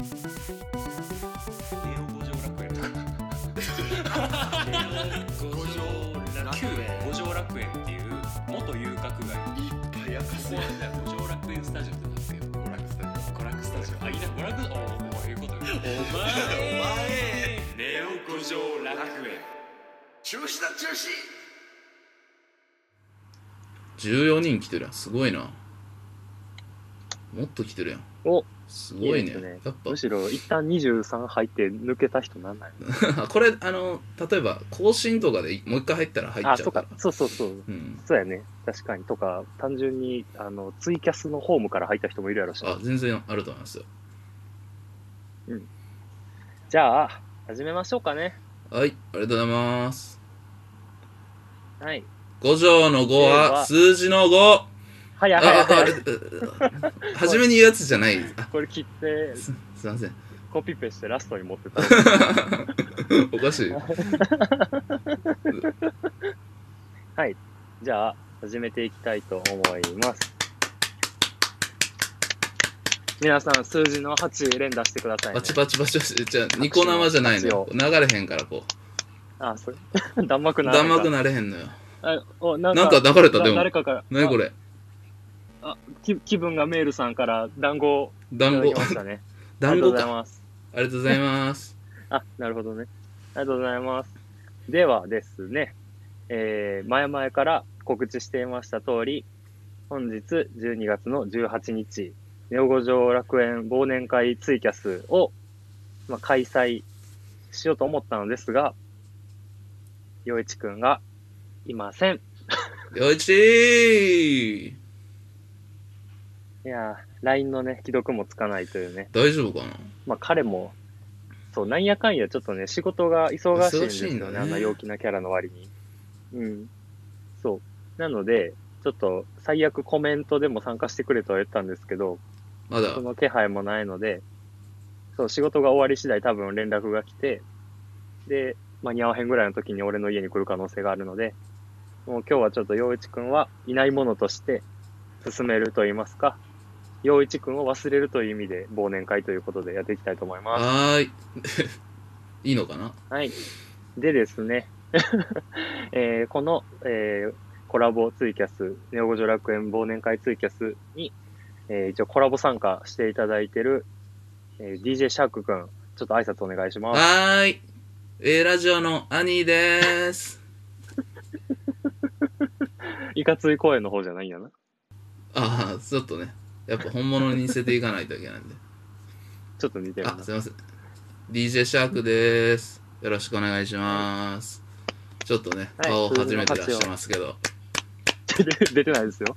ネオ五条楽園五条楽園五条楽園っていう元遊郭街いっぱい明かここはじゃあ五条楽園スタジオってなんですけど娯楽スタジオ娯楽スタジオあいいな娯楽おおこういうことお前お前ネオ五条楽園中止だ中止14人来てるやん。すごいな。もっと来てるやん。お。すごいねやっぱむしろ一旦23入って抜けた人なんない これあの例えば更新とかでもう一回入ったら入っあ、ちゃかそううからそうそうそう。うんそうやね。確かに。とか、単純に、あの、ツイキャスのホームから入った人もいるやろしなあ全然あると思いますよじゃあ、始めましょうかね。はいありがとうございますはい。五条の5ではは数字の 5! はいあ、あ、あはいは 初めに言うやつじゃない。あ、これ切って、す、すいません。コピペしてラストに持ってた。おかしい。はい。じゃあ、始めていきたいと思います。皆さん、数字の8連打してください、ね。パチパチパチパチ。じゃあ、ニコ生じゃないのよ。流れへんから、こあ、それ。弾幕う。な弾幕なれへんのよ。あおななんか流れた、だでも。誰かから。何これ？あき気分がメールさんから団子をいた団子だきまし。たね。あ団りがとう子か。ございます。ありがとうございます。あ、なるほどね。ありがとうございます。ではですね、えー、前々から告知していました通り、本日12月の18日、ネオ五条楽園忘年会ツイキャスを、まあ、開催しようと思ったのですが、洋一くんがいません。よいちーいやー、LINE のね、既読もつかないというね。大丈夫かな？まあ彼も、そう、なんやかんやちょっとね、仕事が忙しいんですよね、ねあんな陽気なキャラの割に。うん。そう。なので、ちょっと最悪コメントでも参加してくれとは言ったんですけど、まだ？そ。の気配もないので、そう、仕事が終わり次第多分連絡が来て、で、間に合わへんぐらいの時に俺の家に来る可能性があるので、もう今日はちょっと陽一くんはいないものとして進めると言いますか、陽一くんを忘れるという意味で忘年会ということでやっていきたいと思います。はーい。いいのかな？はい。でですね、えーこの、えーコラボツイキャス、ネオ五条楽園忘年会ツイキャスに、えー一応コラボ参加していただいてる、えー DJ シャークくん、ちょっと挨拶お願いします。はーい。A ラジオの兄でーす。いかつい声の方じゃないんやな。ああ、ちょっとね。やっぱ本物に似せていかないといけないんで。ちょっと似てるなあ、。すいません。DJ シャークでーす。よろしくお願いします。ちょっとね、はい顔初めて出してますけど。出てないですよ。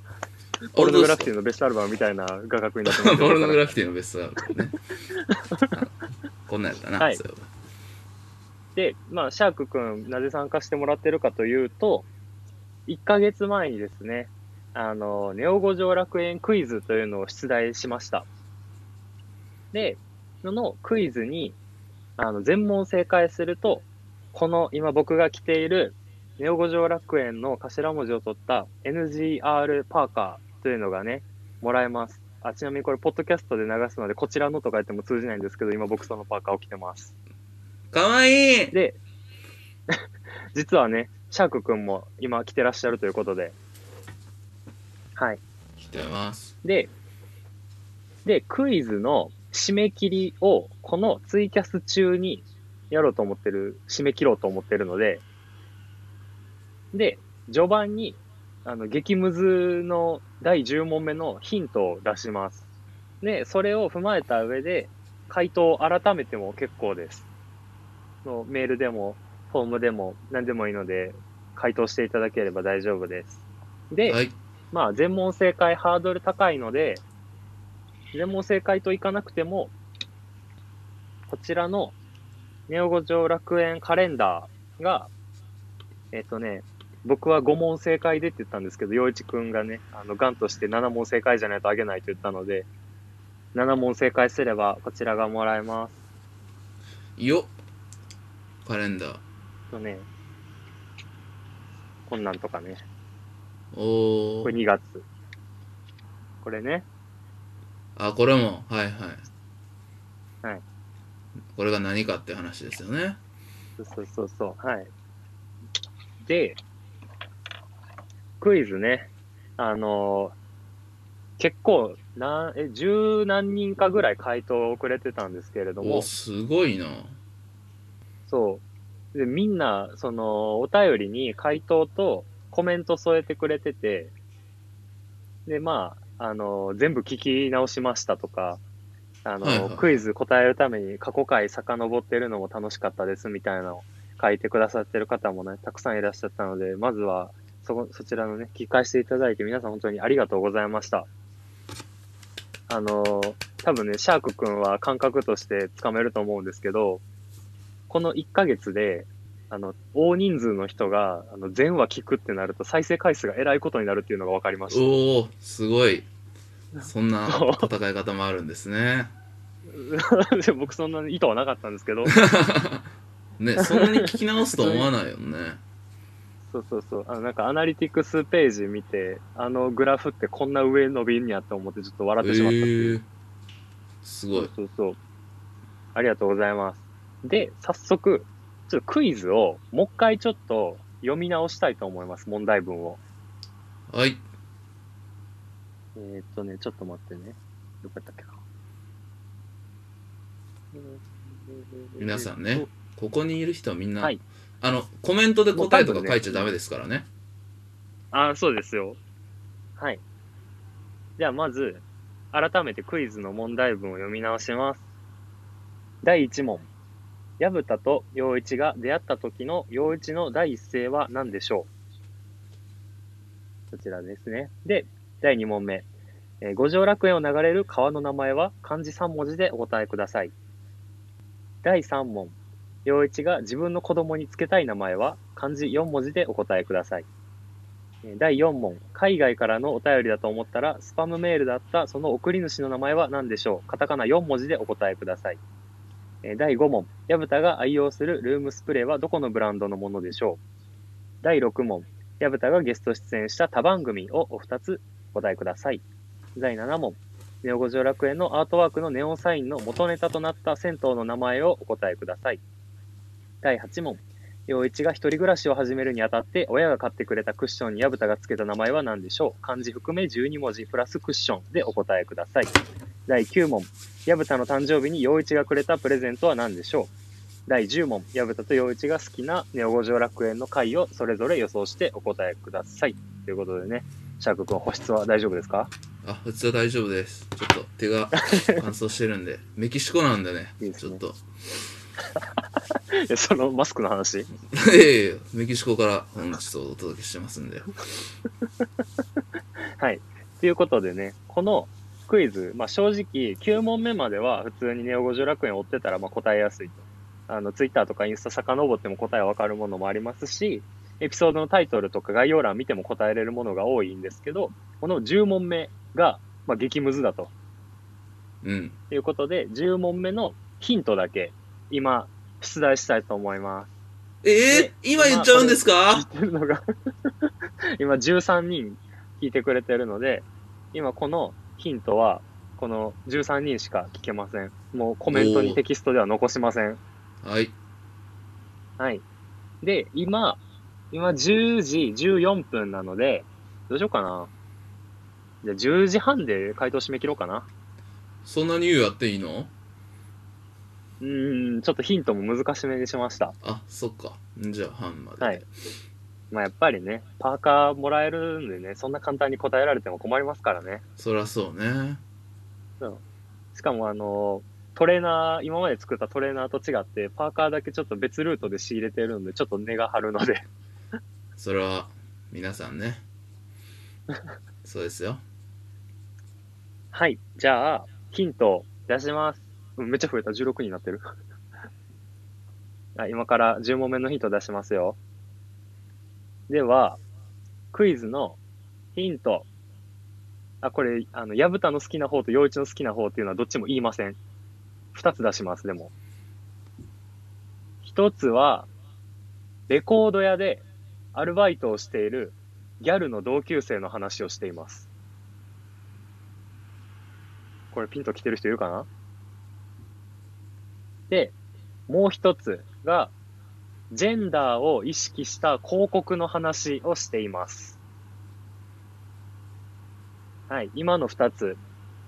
ポルノグラフィティのベストアルバムみたいな画角になってます ポルノグラフィティのベストがあるね。こんなんやったな、はいそういえばで、まあ、シャークくん、なぜ参加してもらってるかというと、1ヶ月前にですね、あの、ネオ五条楽園クイズというのを出題しました。で、そのクイズに、あの、全問正解すると、この今僕が着ているネオ五条楽園の頭文字を取った NGR パーカーというのがね、もらえます。あ、ちなみにこれ、ポッドキャストで流すので、こちらのとか言っても通じないんですけど、今僕そのパーカーを着てます。かわいいで、実はね、シャークくんも今来てらっしゃるということで、はい。来てます。で、で、クイズの締め切りをこのツイキャス中にやろうと思ってる、締め切ろうと思ってるので、で、序盤に、あの、激ムズの第10問目のヒントを出します。で、それを踏まえた上で、回答を改めても結構です。のメールでも、フォームでも、何でもいいので、回答していただければ大丈夫です。で、はい。まあ、全問正解ハードル高いので、全問正解といかなくても、こちらのネオ五条楽園カレンダーが、えっ、とね、僕は5問正解でって言ったんですけど、洋一くんがね、あの、ガンとして7問正解じゃないとあげないと言ったので、7問正解すればこちらがもらえます。よっカレンダー。とね、こんなんとかね、これおー。2月。これね、あ、これも。はいはい。はいこれが何かって話ですよね。そうそうそうそう。はい。で、クイズね。あの結構、なえ、十何人かぐらい回答をくれてたんですけれどもお、、すごいな。そう。で、みんな、その、お便りに回答とコメント添えてくれてて、で、まあ、あの、全部聞き直しましたとか、あの、はいはいクイズ答えるために過去回遡ってるのも楽しかったですみたいなのを書いてくださってる方もね、たくさんいらっしゃったので、まずは、そこ、そちらのね、聞き返していただいて皆さん本当にありがとうございました。あの、多分ね、シャークくんは感覚としてつかめると思うんですけど、この1ヶ月で、あの、大人数の人が、あの、全話聞くってなると、再生回数がえらいことになるっていうのが分かりました。おおすごい。そんな戦い方もあるんですね。で 僕そんな意図はなかったんですけど、ね、そんなに聞き直すと思わないよね。そうそうそう、あの、なんかアナリティクスページ見て、あのグラフってこんな上伸びんやと思ってちょっと笑ってしまったっていう。えー、すごい。そうそうそう。ありがとうございます。で、早速、ちょっとクイズをもう一回ちょっと読み直したいと思います、問題文を。はい。えー、っとね、ちょっと待ってね。どこやったっけな。皆さんね、ここにいる人はみんな、はいあの、コメントで答えとか書いちゃダメですからね。あ、そうですよ。はい。じゃあまず、改めてクイズの問題文を読み直します。第1問。矢蓋と陽一が出会った時の陽一の第一声は何でしょう？こちらですね。で、第2問目。えー五条楽園を流れる川の名前は漢字3文字でお答えください。第3問。陽一が自分の子供につけたい名前は漢字4文字でお答えください。第4問。海外からのお便りだと思ったら、スパムメールだったその送り主の名前は何でしょう？カタカナ4文字でお答えください。第5問。矢蓋が愛用するルームスプレーはどこのブランドのものでしょう？第6問。矢蓋がゲスト出演した他番組をお二つお答えください。第7問。ネオ五条楽園のアートワークのネオンサインの元ネタとなった銭湯の名前をお答えください。第8問。陽一が一人暮らしを始めるにあたって、親が買ってくれたクッションに矢蓋がつけた名前は何でしょう？漢字含め12文字プラスクッションでお答えください。第9問。矢蓋の誕生日に陽一がくれたプレゼントは何でしょう？第10問。矢蓋と陽一が好きなネオ五条楽園の回をそれぞれ予想してお答えください。ということでね、シャーク君、保湿は大丈夫ですか？あ、うちは大丈夫です。ちょっと手が乾燥してるんで。メキシコなんでね、いいねちょっと。えそのマスクの話？いやいやメキシコから本日をお届けしてますんで。はい。ということでね、このクイズ、まあ、正直、9問目までは普通にネオ五条楽園を追ってたらまあ答えやすいと。あの、ツイッターとかインスタ遡っても答えわかるものもありますし、エピソードのタイトルとか概要欄見ても答えれるものが多いんですけど、この10問目が、まあ、激ムズだとうん。いうことで、10問目のヒントだけ、今、出題したいと思います。えー、今言っちゃうんですか？聞いてるのが 今13人聞いてくれてるので、今このヒントは、この13人しか聞けません。もうコメントにテキストでは残しません。はい。はい。で、今、今10時14分なので、どうしようかな。じゃあ10時半で回答締め切ろうかな。そんなに言うやっていいの？うーん、ちょっとヒントも難しめにしました。あ、そっか。んじゃあ半まで。はい。まあやっぱりね、パーカーもらえるんでね、そんな簡単に答えられても困りますからね。そりゃそうね。しかもあの、トレーナー、今まで作ったトレーナーと違って、パーカーだけちょっと別ルートで仕入れてるんで、ちょっと値が張るので。それは、皆さんね。そうですよ。はい。じゃあ、ヒント出します。うんめっちゃ増えた。16になってる。あ今から10問目のヒント出しますよ。では、クイズのヒント。あ、これ、あの、矢蓋の好きな方と陽一の好きな方っていうのはどっちも言いません。二つ出します、でも。一つは、レコード屋でアルバイトをしているギャルの同級生の話をしています。これピンと来てる人いるかな？で、もう一つが、ジェンダーを意識した広告の話をしています。はい、今の二つ、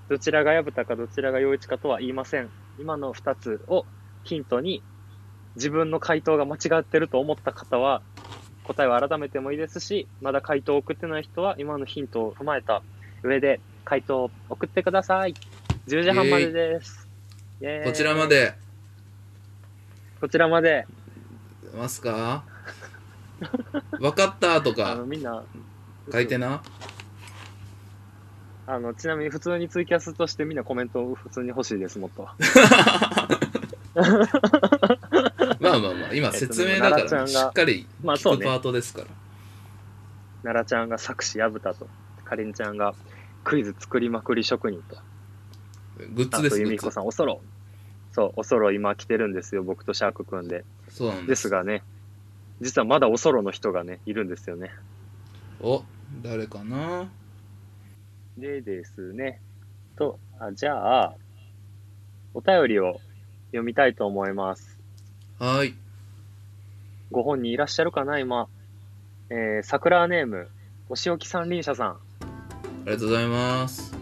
どちらが薮田かどちらが陽一かとは言いません。今の二つをヒントに、自分の回答が間違ってると思った方は、答えを改めてもいいですし、まだ回答を送ってない人は、今のヒントを踏まえた上で、回答を送ってください。10時半までです。ーイこちらま。で、こちらまで。出ますか？わかった？とあの、かみんな、書いてな。あの、ちなみに普通にツイキャスとしてみんなコメントを普通に欲しいです、もっと。まあまあまあ、今説明だから、えっとね奈良ちゃんがしっかりまあそうね聞くパートですから。奈良ちゃんが作詞やぶたと、かりんちゃんがクイズ作りまくり職人と、グッズです、さん、おそろ。そう、おそろ今来てるんですよ、僕とシャークくんで。そうなんで。ですすがね、実はまだおそろの人がね、いるんですよね。お、誰かな？でですね、と、あじゃあ、お便りを読みたいと思います。はーい。ご本人いらっしゃるかな、今？えー、桜ネーム、お仕置き三輪車さん。ありがとうございます。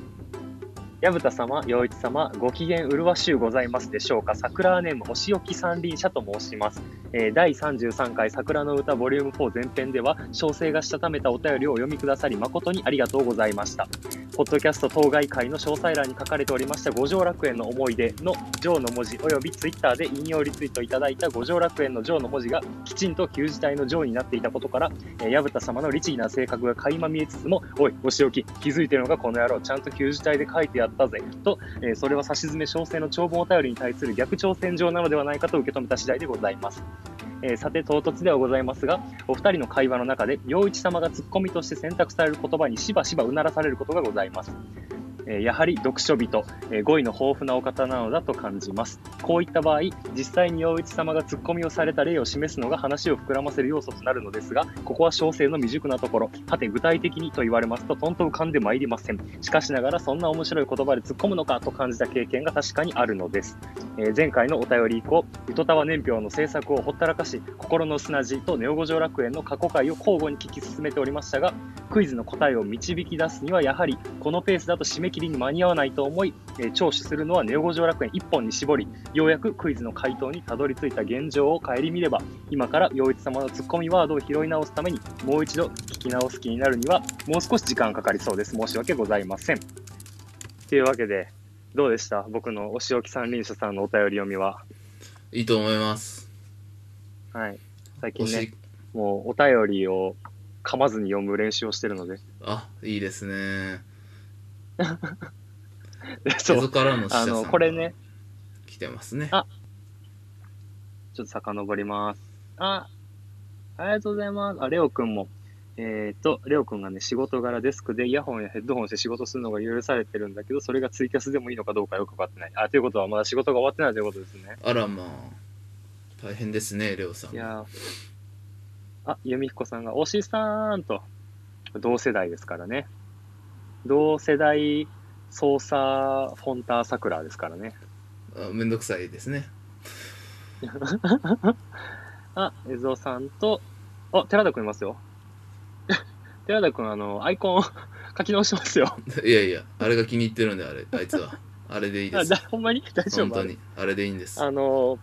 矢蓋様、陽一様、ご機嫌麗しゅうございますでしょうか？桜ネーム、お仕置き三輪車と申します。えー第33回桜の歌ボリューム4前編では、小生がしたためたお便りをお読みくださり誠にありがとうございました。ポッドキャスト当該会の詳細欄に書かれておりました五条楽園の思い出の条の文字およびツイッターで引用リツイートいただいた五条楽園の条の文字がきちんと旧字体の条になっていたことから、えー、矢蓋様の律儀な性格が垣間見えつつも、おい、お仕置き、気づいてるのがこの野郎、ちゃんと旧字体で書いてやったぜ、と、えーそれは差し詰め小生の長文お便りに対する逆挑戦状なのではないかと受け止めた次第でございます。えーさて唐突ではございますが、お二人の会話の中で、陽一様がツッコミとして選択される言葉にしばしばうならされることがございます。えーやはり読書人、えー語彙の豊富なお方なのだと感じます。こういった場合、実際に陽一様がツッコミをされた例を示すのが話を膨らませる要素となるのですが、ここは小生の未熟なところ、はて具体的にと言われますと、とんと浮かんでまいりません。しかしながら、そんな面白い言葉で突っ込むのかと感じた経験が確かにあるのです。え前回のお便り以降、糸タワ年表の制作をほったらかし、心の砂地とネオ五条楽園の過去回を交互に聞き進めておりましたが、クイズの答えを導き出すには、やはりこのペースだと締め切りに間に合わないと思い、えー聴取するのはネオ五条楽園1本に絞り、ようやくクイズの回答にたどり着いた現状を顧みれば、今から陽一様のツッコミワードを拾い直すために、もう一度聞き直す気になるには、もう少し時間かかりそうです。申し訳ございません。というわけで、どうでした？僕のお仕置き三輪車さんのお便り読みは。いいと思います。はい。最近ね、もうお便りを噛まずに読む練習をしてるので。あ、いいですね。でそう。からのあの、これね、来てますね。あちょっと遡ります。あ、ありがとうございます。あ、レオくんも。えっ、と、レオくんがね、仕事柄デスクでイヤホンやヘッドホンして仕事するのが許されてるんだけど、それがツイキャスでもいいのかどうかよくわかってない。あ、ということはまだ仕事が終わってないということですね。あらまあ、大変ですね、レオさん。いやーあ、由美彦さんが、推しさーんと、同世代ですからね。同世代操作フォンターサクラですからね。あめんどくさいですね。あ、江蔵さんと、あ、寺田くんいますよ。寺田くん、あの、アイコン 書き直しますよ。いやいや、あれが気に入ってるんで、あれ、あいつは。あれでいいですあだ。ほんまに？大丈夫？本当に。あれでいいんです。あの、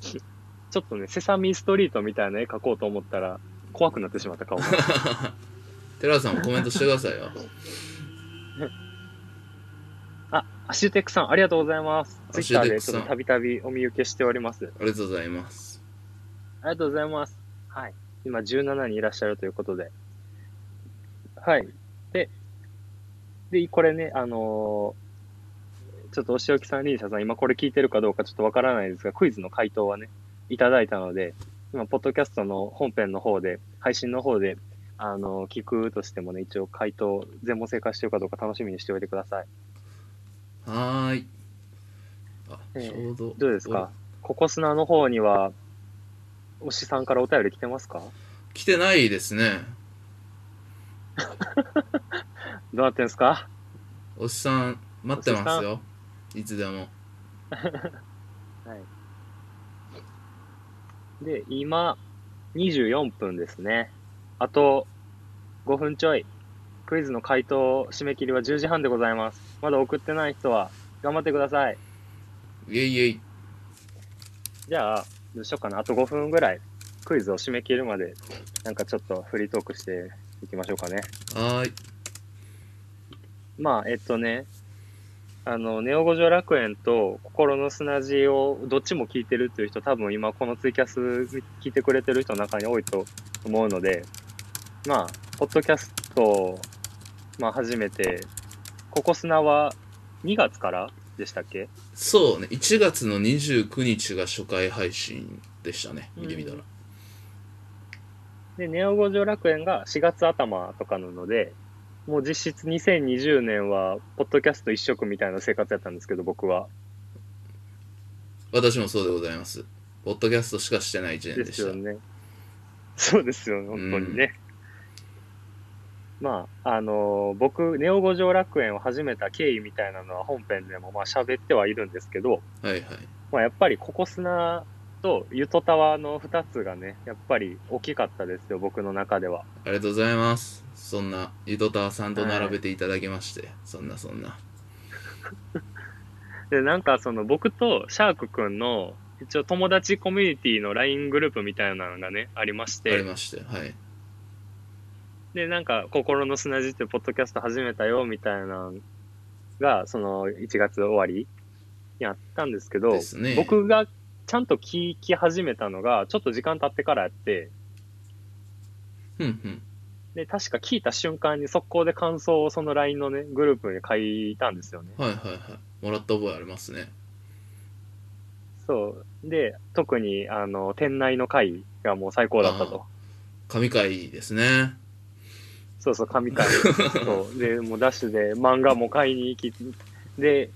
ちょっとね、セサミストリートみたいな絵描こうと思ったら、怖くなってしまった顔が。寺田さんもコメントしてくださいよ。あ、アシュテックさん、ありがとうございます。ツアイッターでちょっとたびたびお見受けしております。ありがとうございます。ありがとうございます。はい。今17人いらっしゃるということで。はい。で、で、これね、あのーちょっとお仕置きさん、リーシャさん、今これ聞いてるかどうかちょっとわからないですが、クイズの回答はね、いただいたので、今、ポッドキャストの本編の方で、配信の方で、あのー聞くとしてもね、一応回答、全問正解してるかどうか楽しみにしておいてください。はーい。あ、ええちょうど。どうですか？ココスナの方には、推しさんからお便り来てますか？お来てないですね。どうなってんすか？おっさん、待ってますよ。いつでも。はい。で、今、24分ですね。あと5分ちょい。クイズの回答締め切りは10時半でございます。まだ送ってない人は頑張ってください。イェイイェイ。じゃあ、どうしようかな。あと5分ぐらい、クイズを締め切るまで、なんかちょっとフリートークしていきましょうかね。はーい。まあ、えっとね、あの、ネオ五条楽園と心の砂地をどっちも聞いてるっていう人、多分今このツイキャス聞いてくれてる人の中に多いと思うので、まあ、ポッドキャストを、まあ初めて、ココスナは2月からでしたっけ？そうね、1月の29日が初回配信でしたね、見てみたら。で、ネオ五条楽園が4月頭とかなので、もう実質2020年は、ポッドキャスト一色みたいな生活やったんですけど、僕は。私もそうでございます。ポッドキャストしかしてない1年ででした。すよね。そうですよ、本当にね。まあ、あのー僕、ネオ五条楽園を始めた経緯みたいなのは本編でもまあ喋ってはいるんですけど、はいはい。まあ、やっぱりココスナとユトタワの2つがね、やっぱり大きかったですよ、僕の中では。ありがとうございます。そんな、ゆとたわさんと並べていただきまして、そんなそんな。で、なんかその僕とシャークくんの一応友達コミュニティの LINE グループみたいなのがね、ありましありて、まして、はい。で、なんか心の砂地ってポッドキャスト始めたよみたいなのが、その1月終わりにあったんですけど、ですね。僕がちゃんと聞き始めたのが、ちょっと時間経ってからやって、うんうん。で、確か聞いた瞬間に速攻で感想をその LINE のね、グループに書いたんですよね。はいはいはい。もらった覚えありますね。そう。で、特に、あの、店内の会がもう最高だったと。神回ですね。そうそう、神会。そう。で、もうダッシュで漫画も買いに行き、で、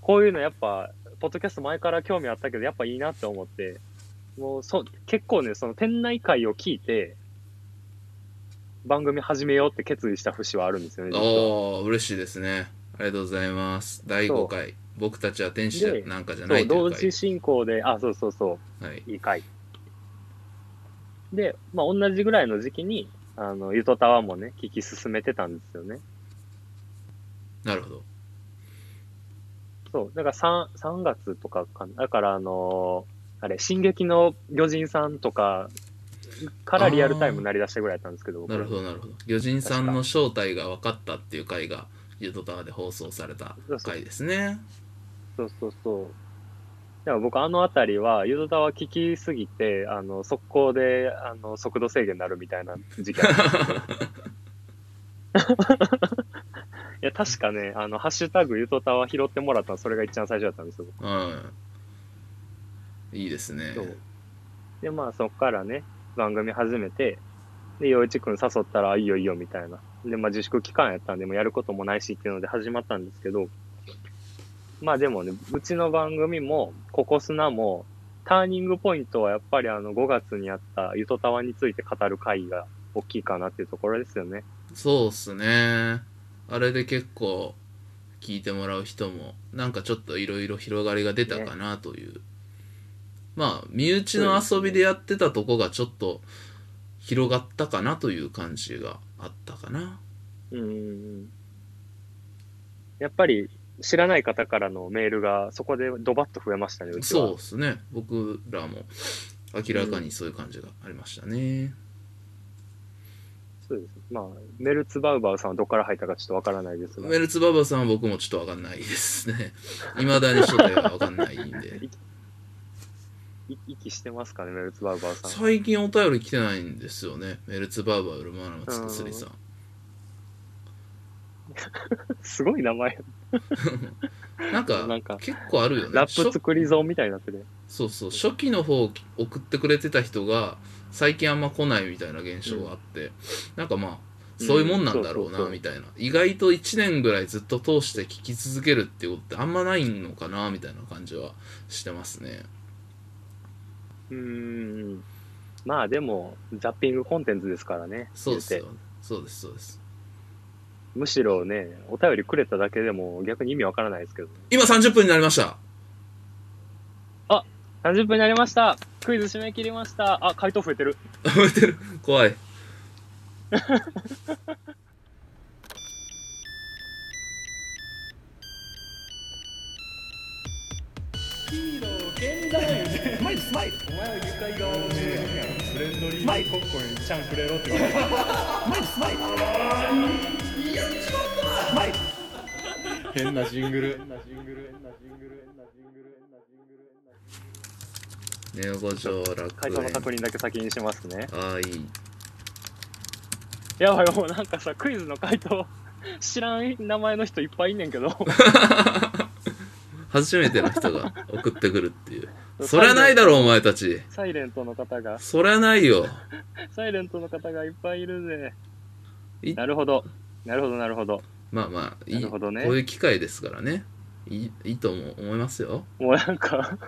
こういうのやっぱ、ポッドキャスト前から興味あったけど、やっぱいいなって思って、もうそ、結構ね、その店内会を聞いて、番組始めようって決意した節はあるんですよね、実は。おー、嬉しいですね。ありがとうございます。第5回。僕たちは天使でなんかじゃないとい同時。進行で、あ、そうそうそう。はい。いい回。で、まあ、同じぐらいの時期に、あの、ゆとたわもね、聞き進めてたんですよね。なるほど。そう。だから3、3月とかかな。だから、あのーあれ、進撃の魚人さんとかからリアルタイムになりだしたぐらいだったんですけど、僕なるほど、なるほど。魚人さんの正体が分かったっていう回が、ユートタワーで放送された回ですね。そうそうそう。でも僕、あのあたりは、ゆとたわ聞きすぎて、あの、速攻で、あの、速度制限になるみたいな時期あったんですよ いや、確かね、あの、ハッシュタグゆとたわ拾ってもらったの、それが一番最初だったんですよ。はい。いいですね。で、まあ、そっからね、番組始めて、で、陽一くん誘ったら、いいよいいよ、みたいな。で、まあ、自粛期間やったんで、もうやることもないしっていうので始まったんですけど、まあでもね、うちの番組も、ココスナも、ターニングポイントはやっぱりあの、5月にあったゆとたわについて語る会が大きいかなっていうところですよね。そうっすね。あれで結構聞いてもらう人もなんかちょっといろいろ広がりが出たかなという、まあ身内の遊びでやってたとこがちょっと広がったかなという感じがあったかなうん。やっぱり、知らない方からのメールがそこでドバッと増えましたね、うちは。そうっすね僕らも明らかにそういう感じがありましたね、そうです。まあ、メルツバウバウさんはどこから入ったかちょっとわからないですが。メルツババさんは僕もちょっとわかんないですね未だに初代はわかんないんでい 息してますかね、メルツバウバウさん。最近お便り来てないんですよね。メルツバーバーウルマナマツツスリさん。すごい名前。なんかなんか結構あるよね。ラップ初作り損みたいになってる。そうそう。初期の方送ってくれてた人が最近あんま来ないみたいな現象があって、なんかまあそういうもんなんだろうなみたいな。意外と1年ぐらいずっと通して聞き続けるっていうことってあんまないのかなみたいな感じはしてますねうーん。まあでも、ザッピングコンテンツですからね。そうですよそうですそうですてむしろね、お便りくれただけでも逆に意味わからないですけどね。今30分になりましたあ、30分になりました。クイズ締め切りました。あ、回答増えてる。覚えてる怖い。イルスマイルお前は愉快側を見るやんフレンドリーにコッコにちゃんくれろって言われてマイルスマイルマイル変なジングルネオ五条楽回答の園。確認だけ先にしますね。ああ、いい。やばい、もうなんかさ、クイズの回答、知らん名前の人いっぱいいんねんけど。初めての人が送ってくるっていう。そりゃないだろ、お前たち。サイレントの方が、そりゃないよ。サイレントの方がいっぱいいるぜ。いなるほど。なるほど、なるほど。まあまあ、い。ないねこういう機会ですからね。いいいいと思いますよ。もうなんか、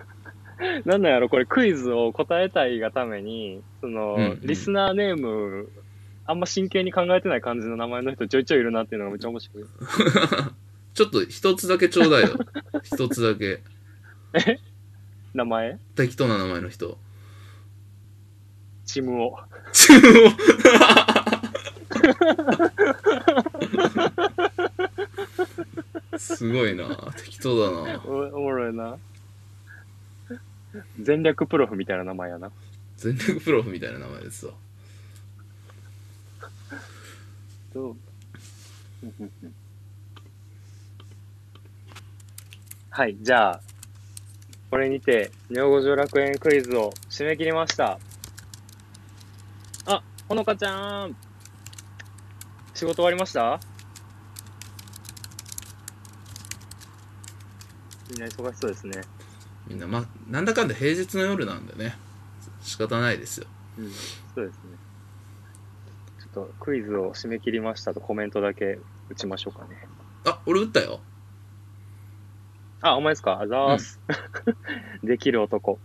なんなんやろ、これクイズを答えたいがために、その、うんうんリスナーネーム、あんま真剣に考えてない感じの名前の人ちょいちょいいるなっていうのがめっちゃ面白い。ちょっと一つだけちょうだいよ。一つだけ。名前？適当な名前の人。チムオ。すごいな。適当だな。おおもろいな。全略プロフみたいな名前やな。全力プロフみたいな名前ですわ。と はい、じゃあ、これにて、ネオ五条楽園クイズを締め切りました。あ、ほのかちゃん。仕事終わりました？みんな忙しそうですね。みんな、まあ、なんだかんだ平日の夜なんでね。仕方ないですよ。うん、そうですね。ちょっとクイズを締め切りましたとコメントだけ打ちましょうかね。あ、俺打ったよ。あ、お前ですか？あざーす。できる男。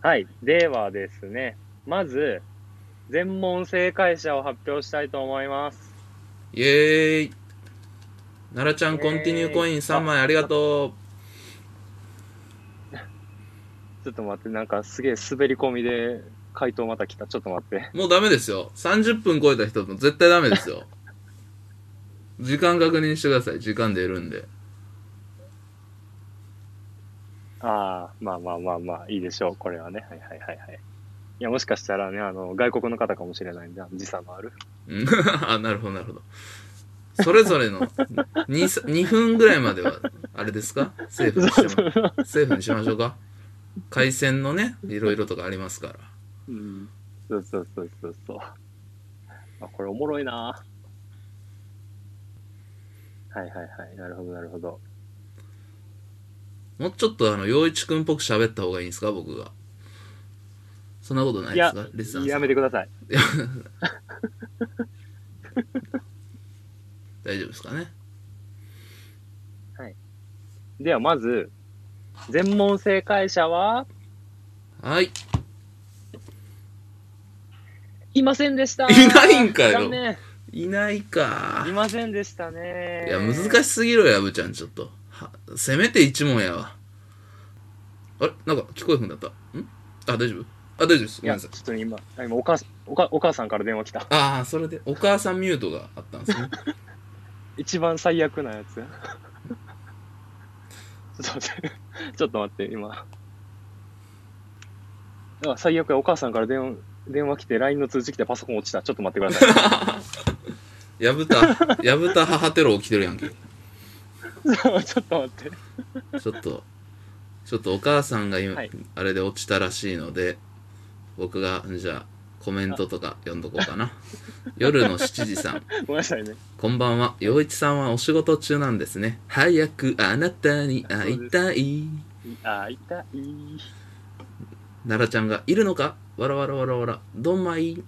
はい。ではですね、まず、全問正解者を発表したいと思います。イエーイ。奈良ちゃん、コンティニューコイン3枚ありがと ちょっと待って、なんかすげえ滑り込みで回答また来た。ちょっと待って。う。もうダメですよ。30分超えた人も絶対ダメですよ。時間確認してください。時間出るんで。ああ、まあまあまあまあ、いいでしょう。これはね。はいはいはいはい。いや、もしかしたらね、あの、外国の方かもしれないんで、あの時差のある。うん あ、なるほど、なるほど。それぞれの 2, 2分ぐらいまでは、あれですか？セーフにしまセーフにしましょうか？回線のね、いろいろとかありますから。うん。そうそうそうそうそう。あ、これおもろいなはいはいはい。なるほどなるほど。もうちょっとあの、陽一くんっぽく喋った方がいいんですか？僕が。そんなことないですか？リスさやん。めてください。大丈夫ですかね？ではまず、全問正解者は、はい。いませんでした。いないんかよ。いないかい。ませんでしたね。いや、難しすぎろや、ぶちゃん、ちょっと。はせめて一問やわ。あれ？なんか聞こえふんだった？ん？あ、大丈夫？あ、大丈夫です。いや。ちょっと今、今お母さんおかお母さんから電話来た。ああ、それで、お母さんミュートがあったんですね。一番最悪なやつ。ちょっと待って。ちょっと待って、今。あ最悪や、お母さんから電話、電話来て、LINE の通知来てパソコン落ちた。ちょっと待ってください。やぶた、やぶた母テロ起きてるやんけ。ちょっと待って。ちょっと、ちょっとお母さんが今、はいあれで落ちたらしいので、僕が、じゃあ、コメントとか読んどこうかな。夜の7時さん。ごめんなさいね。こんばんは。陽一さんはお仕事中なんですね。早くあなたに会いたい。あ、痛い。奈良ちゃんがいるのか？わらわらわらわら。どんまい？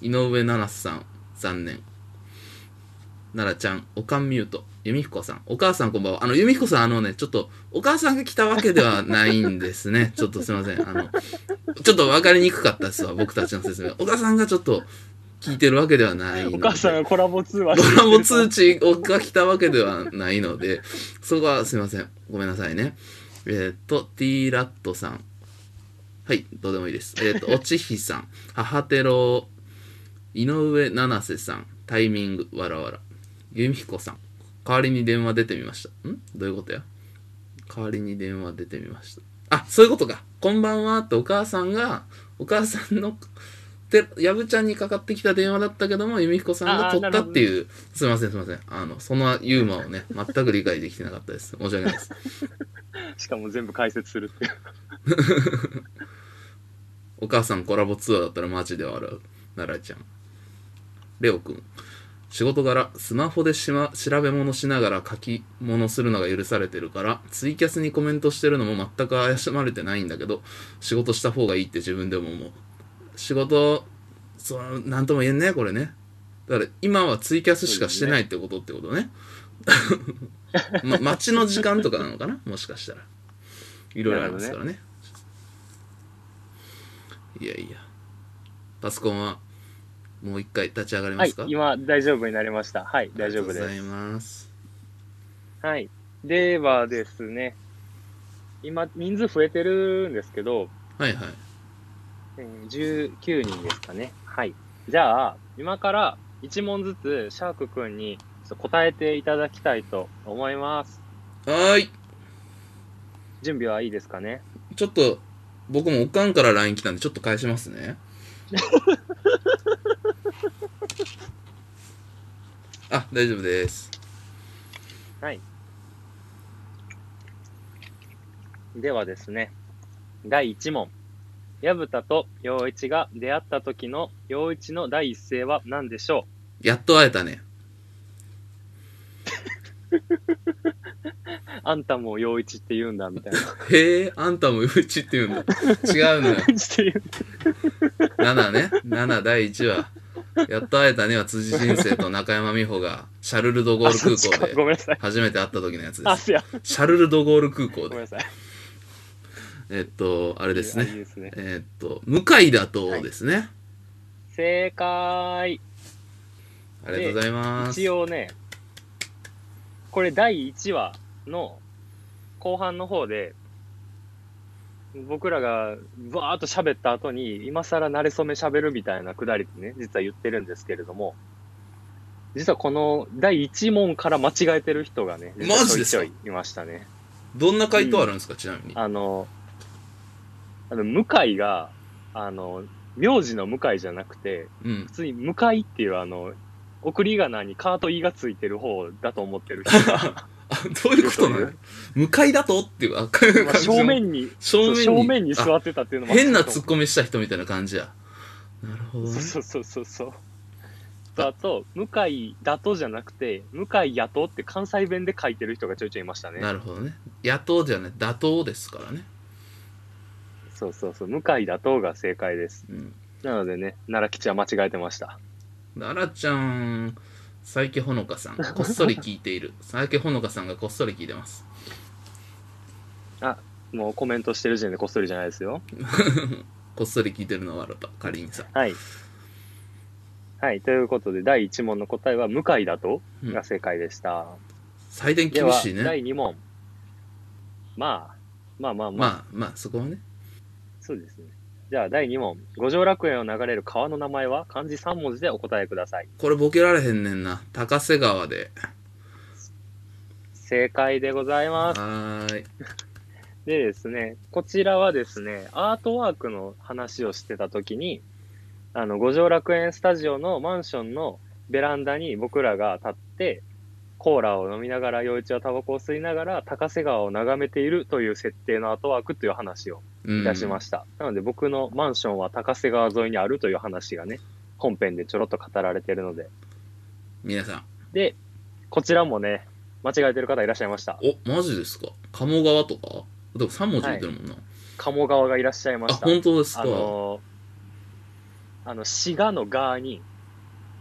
井上七瀬さん、残念。奈良ちゃん、おかんミュート。由美彦さん、お母さんこんばんは。あの、由美彦さん、あのね、ちょっと、お母さんが来たわけではないんですね。ちょっとすいません。あの、ちょっと分かりにくかったですわ、僕たちの説明。お母さんがちょっと、聞いてるわけではない。お母さんがコラボ通話ドラモ通知が来たわけではないので、そこはすいません。ごめんなさいね。えーっと、T ラットさん。はい、どうでもいいです。えっ、と、おちひさん、母テロ、井上七瀬さん、タイミング、わらわら。由美彦さん、代わりに電話出てみました。ん？どういうことや？代わりに電話出てみました。あ、そういうことか。こんばんはってお母さんが、お母さんの、て、やぶちゃんにかかってきた電話だったけども、由美彦さんが取ったっていう、すいませんすいません。あの、そのユーモアをね、全く理解できてなかったです。申し訳ないです。しかも全部解説するっていう。お母さんコラボツアーだったらマジで笑う。奈良ちゃん。レオくん。仕事柄、スマホでしま調べ物しながら書き物するのが許されてるから、ツイキャスにコメントしてるのも全く怪しまれてないんだけど、仕事した方がいいって自分でも思う。仕事、そう、なんとも言えんね、これね。だから今はツイキャスしかしてないってことってことね。ま、待ちの時間とかなのかな？もしかしたら。いろいろありますからね。いやいや。パソコンはもう一回立ち上がりまはいすか、、今大丈夫になりました。はい、大丈夫です。ありがとうございます。はい。ではですね、今人数増えてるんですけど、はいはい。えー19人ですかね。はい。じゃあ、今から1問ずつシャークくんに答えていただきたいと思います。はーい。準備はいいですかね？ちょっと、僕もおかんから LINE 来たんで、ちょっと返しますね。あ、大丈夫です。はい。ではですね、第1問。矢蓋と陽一が出会った時の陽一の第一声は何でしょやっと会えたね。う あんたも陽一って言うんだ、みたいな。へえ、あんたも陽一って言うんだ。違うのよ。陽一って言う7ね。7第1話。やっと会えたねは辻人生と中山美穂がシャルル・ド・ゴール空港で。初めて会った時のやつであ、す。シャルル・ド・ゴール空港で。ごめんなさい。えっと、あれですね。いいですね。えっと、向井だとですね。正解。ありがとうございます。一応ね、これ第1話の後半の方で、僕らがバーっと喋った後に、今更慣れ初め喋るみたいなくだりでね、実は言ってるんですけれども、実はこの第1問から間違えてる人がね、マジですか？いましたね。どんな回答あるんですか、ちなみに。あの、あの、向井が、あの、名字の向井じゃなくて、うん普。通に向かいっていうあの、送り仮名にカート E がついてる方だと思ってる人 どういうことなの向かいだと？っていう、あ、まあ正面に、正面に正面に座ってたっていうのもあ変なツッっコミした人みたいな感じや。なるほどね。そうそうそうそう。とあと、向井だとじゃなくて、向井やとって関西弁で書いてる人がちょいちょいいましたね。なるほどね。野党じゃない、打倒ですからね。そうそうそう、向井だとが正解です。うん。なのでね、奈良吉は間違えてました。奈良ちゃん、佐伯ほのかさん、こっそり聞いている。佐伯ほのかさんがこっそり聞いてます。もうコメントしてる時点でこっそりじゃないですよ。こっそり聞いてるのは笑った。仮にさ。はい。はい、ということで、第1問の答えは、向井だとうんが正解でした。採点厳しいね。第2問。まあ、まあまあまあ、まあまあ、そこはね。そうですね。じゃあ、第2問。五条楽園を流れる川の名前は漢字3文字でお答えください。これボケられへんねんな。高瀬川で。正解でございます。はーい。でですね、こちらはですね、アートワークの話をしてた時に、あの、五条楽園スタジオのマンションのベランダに僕らが立って、コーラを飲みながら、陽一はタバコを吸いながら、高瀬川を眺めているという設定のアートワークという話をうんいたしました。なので僕のマンションは高瀬川沿いにあるという話がね、本編でちょろっと語られているので。皆さん。で、こちらもね、間違えてる方いらっしゃいました。お、マジですか？鴨川とか？でも3文字言ってるもんな。鴨川がいらっしゃいまあ、した。本当ですか？あのー、あの、滋賀の側に、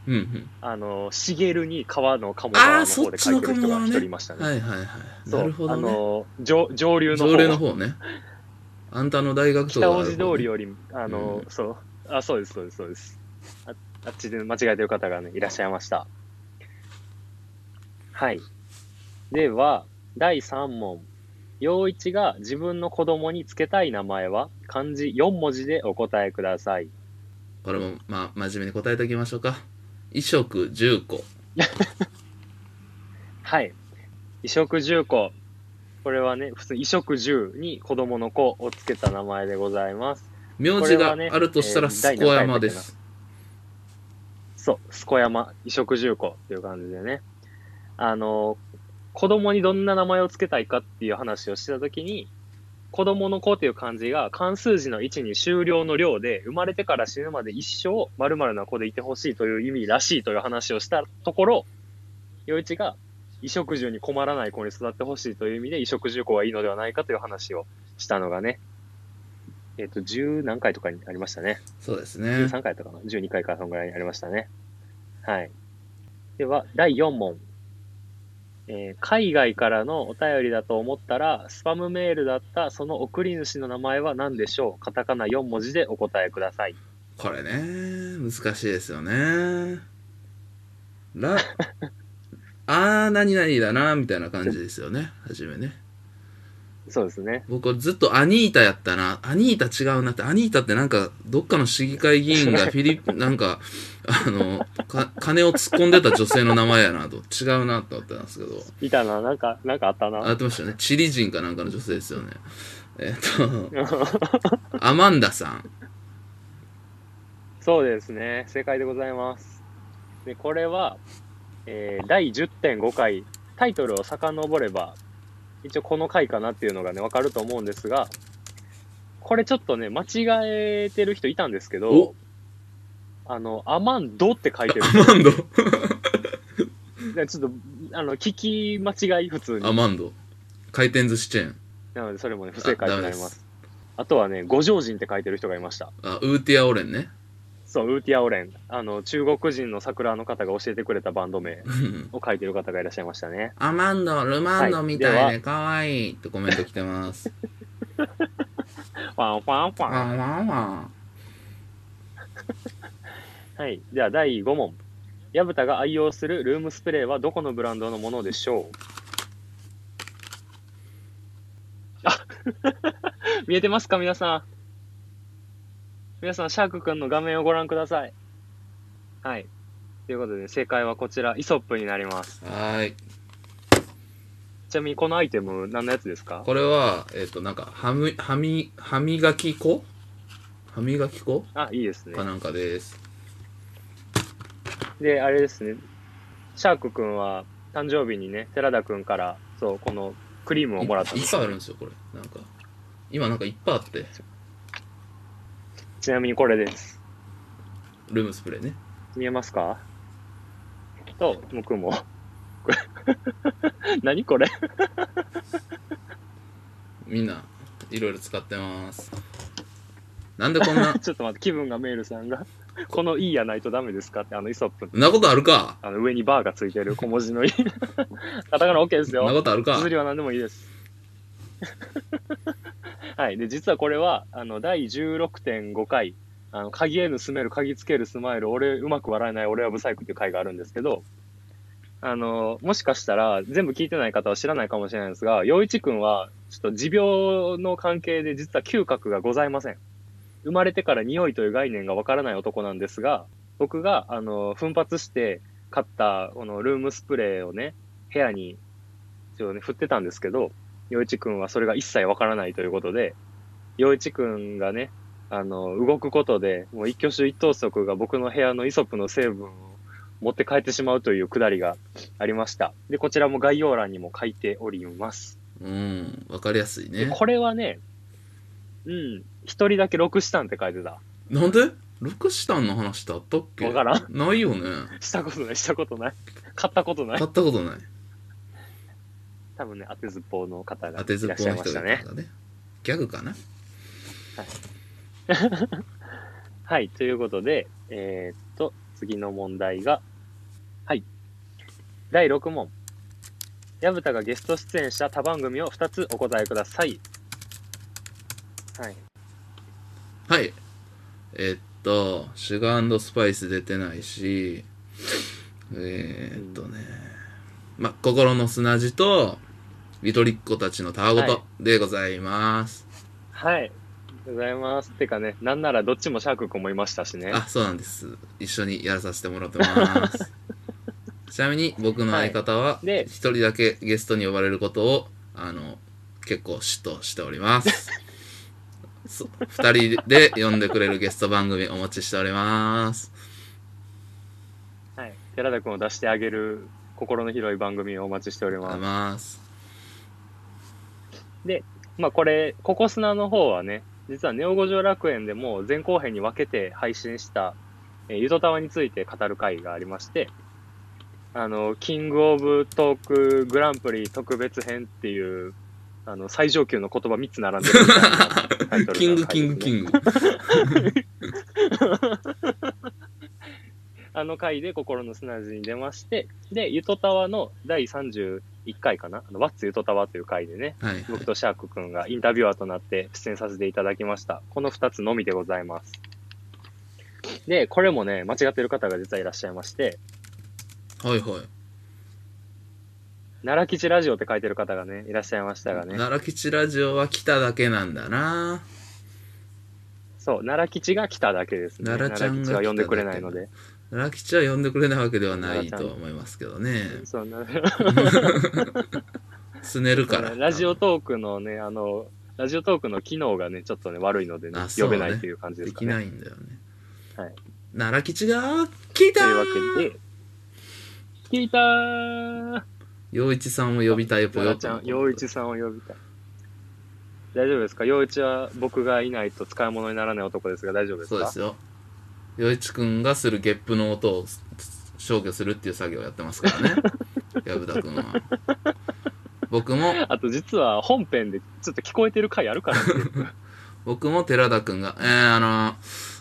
うんうん。あのー、茂るに川の鴨川の方で書いてる人が一人いましたね。はいはいはい。そうなるほどね。あのー、上上流の方。条例の方ね。あんたの大学とか北大路通りより、あのーうんそう、あ、そうです、そうです、そうです。ああっちで間違えてる方がね、いらっしゃいました。はい。では、第3問。陽一が自分の子供につけたい名前は？漢字4文字でお答えください。これもまあ真面目に答えておきましょうか衣食住個 はい。衣食住子。これはね、普通に衣食住に子供の子をつけた名前でございます。名字があるとしたらすこやまです、そう、すこ山、衣食住子っていう感じでね。あの、子供にどんな名前をつけたいかっていう話をしてたときに、子供の子っていう漢字が漢数字の1に終了の量で、生まれてから死ぬまで一生〇〇な子でいてほしいという意味らしいという話をしたところ、陽一が衣食住に困らない子に育ってほしいという意味で衣食住子はいいのではないかという話をしたのがね、えっ、と、10何回とかにありましたね。そうですね13回とかな ?12 回かそんぐらいにありましたね。はい。では、第4問。えー海外からのお便りだと思ったら、スパムメールだったその送り主の名前は何でしょう？カタカナ4文字でお答えください。これね難しいですよねら あー何々だなみたいな感じですよね初めねそうですね。僕はずっとアニータやったな。アニータ違うなって。アニータってなんか、どっかの市議会議員が フィリピン、なんか、あの、か、金を突っ込んでた女性の名前やなと。違うなと思ってたんですけど。いたな、なんか、なんかあったあな。ってましたね。チリ人かなんかの女性ですよね。えっと、アマンダさん。そうですね。正解でございます。で、これは、えー第10.5回、タイトルを遡れば、一応この回かなっていうのがね、わかると思うんですが、これちょっとね、間違えてる人いたんですけどお、あの、アマンドって書いてる。アマンド。で ちょっと、あの、聞き間違い普通に。アマンド。回転寿司チェーン。なので、それもね、不正解になりますす。あとはね、五条人って書いてる人がいました。あ、ウーティアオレンね。そう、ウーティアオレン。あの、中国人の桜の方が教えてくれたバンド名を書いてる方がいらっしゃいましたね。アマンド、ルマンドみたはいいで可愛いってコメント来てます。ファンファンファン。ワンワンワン。はい。では、第5問。矢蓋が愛用するルームスプレーはどこのブランドのものでしょう？あ 見えてますか皆さん？皆さん、シャークくんの画面をご覧ください。はい。ということで、正解はこちら、イソップになります。はーい。ちなみに、このアイテム、何のやつですか？これは、えっ、と、なんか、はみ、はみ、歯磨き粉？歯磨き粉？あ、いいですねか。なんかです。で、あれですね。シャークくんは、誕生日にね、寺田くんから、そう、このクリームをもらったんいいっですぱいあるんですよ、これ。なんか。今なんかいっぱいあって。ちなみにこれです。ルームスプレーね。見えますか？と、僕も。こ れ何これ？みんな、いろいろ使ってます。なんでこんな、ちょっと待って、気分がメールさんが。この E やないとダメですかって、あのイソップそんなことあるか？あの上にバーがついてる小文字の E。カタカナ OK ですそんなこよ。とあるか？綴りは何でもいいです。はい。で、実はこれは、あの、第16.5回、あの、鍵へ盗める、鍵つけるスマイル、俺、うまく笑えない、俺はブサイクっていう回があるんですけど、あの、もしかしたら、全部聞いてない方は知らないかもしれないんですが、陽一くんは、ちょっと持病の関係で実は嗅覚がございません。生まれてから匂いという概念がわからない男なんですが、僕が、あの、奮発して買った、このルームスプレーをね、部屋に、一応ね、振ってたんですけど、陽一くんはそれが一切わからないということで、陽一くんがね、あの、動くことで、もう一挙手一投足が僕の部屋のイソップの成分を持って帰ってしまうというくだりがありました。で、こちらも概要欄にも書いております。うん、わかりやすいね。でこれはね、うん、一人だけ6したんって書いてた。なんで？ルクシタンの話ってあったっけ？わからんないよね。したことない、したことない。買ったことない買っ。たことない。多分ね、当てずっぽうの方が当てずっいらっしゃいましたね。がいたからね。ギャグかな？はい、ということで、えーっと、次の問題が、はい。第6問。矢蓋がゲスト出演した他番組を2つお答えください。はい。はい。えっと、シュガースパイス出てないし、えーっとね、ま、心の砂地と、リトリッコたちのたわごとでございます。はい。ございます。てかね、なんならどっちもシャーク君もいましたしね。あ、そうなんです。一緒にやらさせてもらってます。ちなみに僕の相方は、で一人だけゲストに呼ばれることを、あの、結構嫉妬しております。そ二人で呼んでくれるゲスト番組お待ちしております。はい。寺田君を出してあげる心の広い番組をお待ちしておりますござい。まあこれ、ココスナの方はね、実はネオ五条楽園でも前後編に分けて配信した、えーゆとたわについて語る回がありまして、あの、キングオブトークグランプリ特別編っていう、あの、最上級の言葉3つ並んでるみたいなタイトルねキングキングキング。あの回で心の砂地に出まして、で、ゆとたわの第31回かな、あのワッツゆとたわという回でね、はいはい。僕とシャーク君がインタビュアーとなって出演させていただきました。この2つのみでございます。で、これもね、間違ってる方が実はいらっしゃいまして、はいはい。奈良吉ラジオって書いてる方がね、いらっしゃいましたがね。奈良吉ラジオは来ただけなんだなそう、奈良吉が来ただけですね。奈良ちゃんが呼んでくれないので。奈良吉は呼んでくれないわけではないと思いますけどね。そう なすねるから。ラジオトークのね、あの、ラジオトークの機能がね、ちょっとね、悪いのでねね呼べないっていう感じでですきかね。ないんだよね。はい。奈良吉が来たというわけで、聞いたー陽一さんを呼びたいぽよちゃん、陽一さんを呼びたい。大丈夫ですか？陽一は僕がいないと使い物にならない男ですが大丈夫ですか？そうですよ。陽一くんがするゲップの音を消去するっていう作業をやってますからね。矢田くんは。僕も、あと実は本編でちょっと聞こえてる回あるからね。僕も寺田くんが、えー、あの、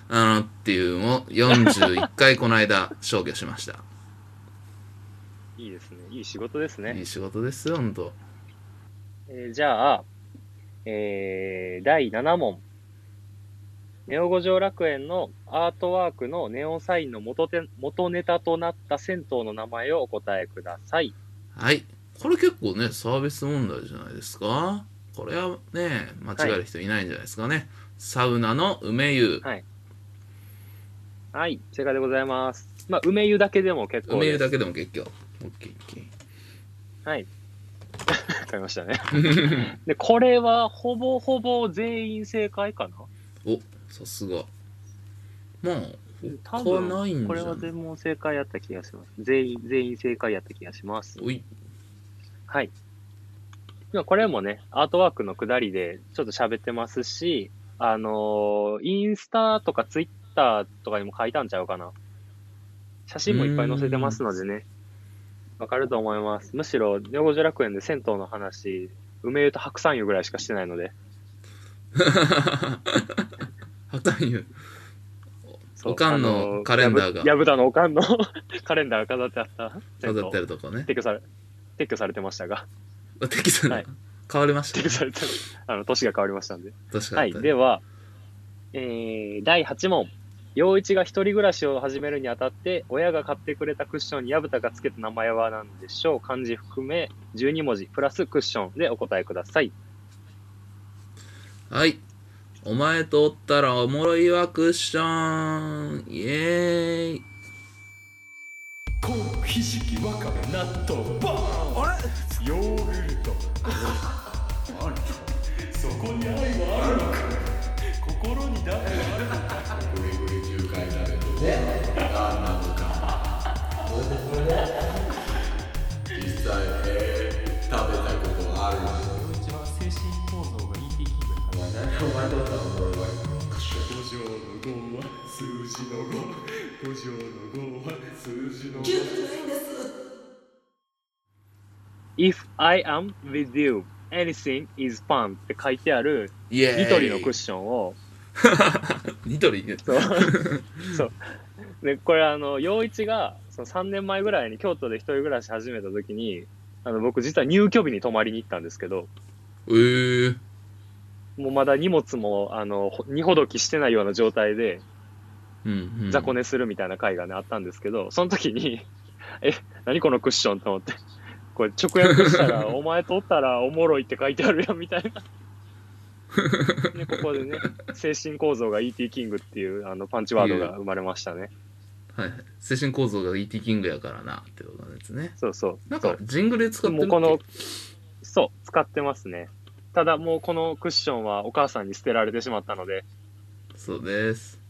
あのっていうのを41回この間消去しました。いいですね。いい仕事ですね。いい仕事ですよ、ほんと。えーじゃあ、えー、第7問。ネオ五条楽園のアートワークのネオンサインの元て元ネタとなった銭湯の名前をお答えください。はい。これ結構ね、サービス問題じゃないですか？これはね、間違える人いないんじゃないですかね。サウナの梅湯。はいはい、正解でございます。まあ、梅湯だけでも結構です。梅湯だけでも結局。オッケーオッケはい。買いましたね。ー。で、これはほぼほぼ全員正解かな？お、さすが。まあ、多他ないんじゃんこれは全問正解やった気がします。全員、全員正解やった気がします。おい。はい。まあこれもね、アートワークのくだりでちょっと喋ってますし、あのーインスタとかツイッターとかにも書いたんちゃうかな。写真もいっぱい載せてますのでね、わかると思います。むしろ、ネオ五条楽園で銭湯の話、梅湯と白山湯ぐらいしかしてないので、白山湯。そうおかんのカレンダーがやぶたのおかんの カレンダーが飾ってあった飾ってるとこね。撤去され、撤去されてましたが、敵さん、はい変わりました？撤去されて、あの、年が変わりましたんで。はい。確かに。では、えー、第8問。陽一が一人暮らしを始めるにあたって、親が買ってくれたクッションに矢蓋がつけた名前は何でしょう？漢字含め12文字、プラスクッションでお答えください。はい。お前とおったらおもろいわクッション。イエーイ。コーンひじきわかめ納豆バーン。あれ？ヨーグルト。そこに愛はあるのか？心に誰はあるのか？グリグリ10回食べてね何なのか実際えー、食べたことある一お前何お前とったらおもろいわ五条の五は数字の五五条の五は数字の五 If I am with you, anything is fun って書いてあるイエーイニトリのクッションを、ニトリ？そう。そう。で、これあの、陽一が、その3年前ぐらいに京都で一人暮らし始めた時に、あの、僕実は入居日に泊まりに行ったんですけど、えー。もうまだ荷物も、あの、ほ荷ほどきしてないような状態で。雑魚寝するみたいな回がね、あったんですけど、その時に、え、何このクッションと思って、これ直訳したら、お前とおったらおもろいって書いてあるやんみたいな。で、ここでね、精神構造が E.T. キングっていうあのパンチワードが生まれましたね。はいはい。精神構造が E.T. キングやからな、ってことなんですね。そうそう。なんかジングルで使ってるっけもうこの、そう、使ってますね。ただもうこのクッションはお母さんに捨てられてしまったので、そうです。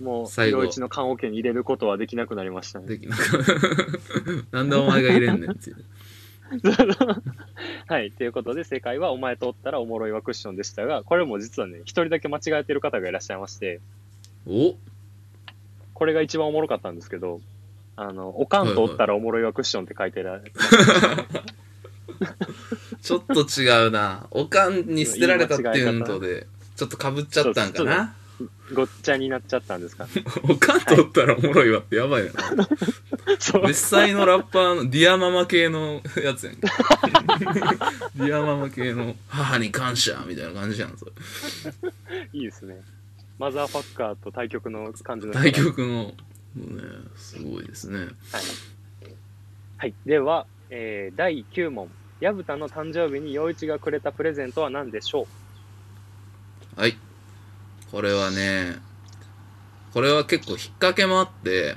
もう、最後陽一の棺桶に入れることはできなくなりましたね。できなくな んでお前が入れんねんっていう。はい。ということで、正解は、お前とおったらおもろいはクッションでしたが、これも実はね、一人だけ間違えてる方がいらっしゃいまして、お？これが一番おもろかったんですけど、あの、おかんとおったらおもろいはクッションって書いてらちょっと違うな。おかんに捨てられたっていうのとで、ちょっとかぶっちゃったんかな？ごっちゃになっちゃったんですかね。おかんとおったらおもろいわってやばいな。実際のラッパーのディアママ系のやつやんけ。ディアママ系の母に感謝みたいな感じやん、それ。いいですね。マザーファッカーと対局の感じの対局の、ね、すごいですね。はい。はい。では、えー第9問。矢蓋の誕生日に陽一がくれたプレゼントは何でしょはい。これはね、これは結構引っ掛けもあって、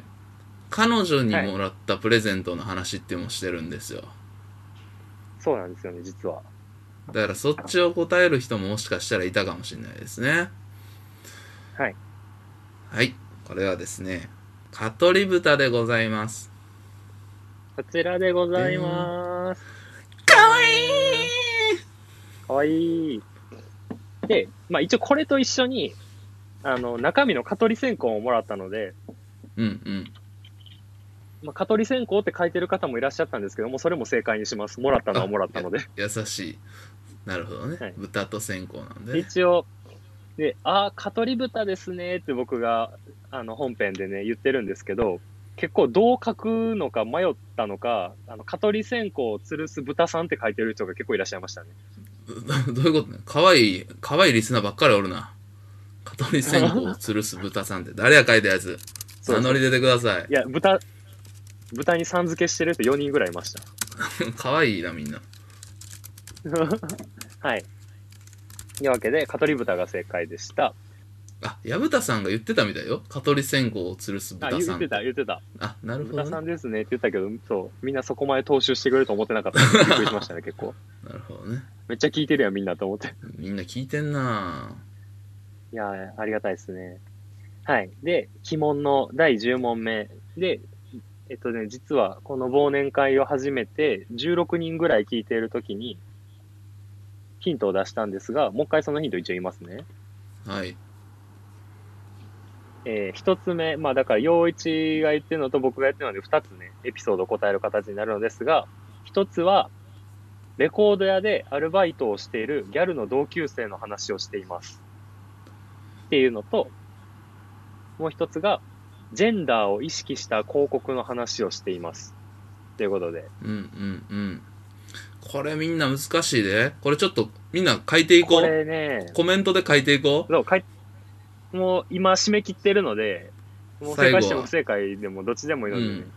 彼女にもらったプレゼントの話っていうのもしてるんですよ。うそうなんですよね、実は。だからそっちを答える人ももしかしたらいたかもしれないですね。はい。はい。これはですね、蚊取り豚でございます。こちらでございます。いかわいい。で、まあ一応これと一緒に、あの、中身の蚊取り線香をもらったので、うんうん。まあ、蚊取り線香って書いてる方もいらっしゃったんですけども、それも正解にします。もらったのはもらったので。優しい。なるほどね。はい豚と線香なんで、ね。一応、で、あー、蚊取り豚ですねって僕が、あの、本編でね、言ってるんですけど、結構どう書くのか迷ったのか、あの、蚊取り線香を吊るす豚さんって書いてる人が結構いらっしゃいましたね。ど どういうことねかわいい、かわいいリスナーばっかりおるな。蚊取り線香を吊るす豚さんって誰や書いたやつ名乗り出てくださいい。や、豚、豚にさん付けしてる人4人ぐらいいました。かわいいな、みんな。はい。というわけで、蚊取り豚が正解でした。あ、矢蓋さんが言ってたみたいよ。蚊取り線香を吊るすあ、豚さん。言ってた、言ってた。あ、なるほど、豚さんね。ですねって言ったけど、そう、みんなそこまで踏襲してくれると思ってなかった びっくりしましたね、結構。なるほどね。めっちゃ聞いてるやん、みんなと思って。みんな聞いてんないやー、ありがたいですね。はい。で、鬼門の第10問目。で、えっとね、実はこの忘年会を始めて16人ぐらい聞いているときに、ヒントを出したんですが、もう一回そのヒント一応言いますね。はい。えー一つ目、まあだから、陽一が言ってるのと僕が言ってるので、二つね、エピソードを答える形になるのですが、一つは、レコード屋でアルバイトをしているギャルの同級生の話をしています。っていうのと、もう一つが、ジェンダーを意識した広告の話をしています。ということで、うんうんうん。これみんな難しいで。これちょっとみんな書いていここう。れね、コメントで書いていこう。そう、かいもう今締め切ってるので、もう正解しても不正解でもどっちでもいいのでね、うん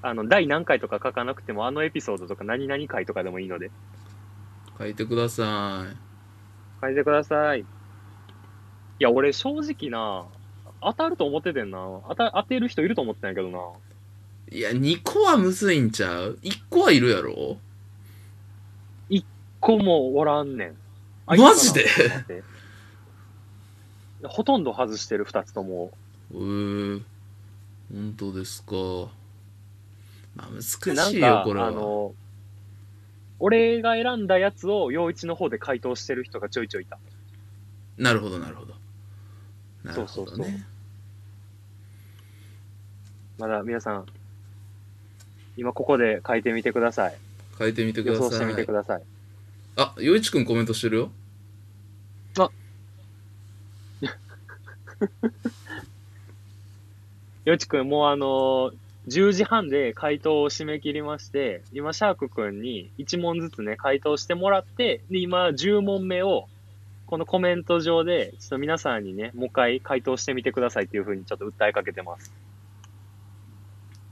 あの、第何回とか書かなくても、あのエピソードとか何々回とかでもいいので、書いてくださ書いてください。いや、俺正直な、当たると思っててんな。当た当てる人いると思ってんやけどな。い。いや、2個はむずいんちゃう ?1 個はいるやろ？子もおらんねん。あマジで？ほとんど外してる二つとも。えー、本当ですか。まあ難しいよ、か、これは。あの、俺が選んだやつを陽一の方で回答してる人がちょいちょいいた。なるほど、なるほど。なるほそうそうそうどね。まだ皆さん、今ここで書いてみてください。書いてみてください予想してみてく。ださい。あ、よいちくんコメントしてるよ。よちくん、もうあのー10時半で回答を締め切りまして、今、シャークくんに1問ずつね、回答してもらって、で、今、10問目を、このコメント上で、ちょっと皆さんにね、もう一回回答してみてくださいっていうふうにちょっと訴えかけてます。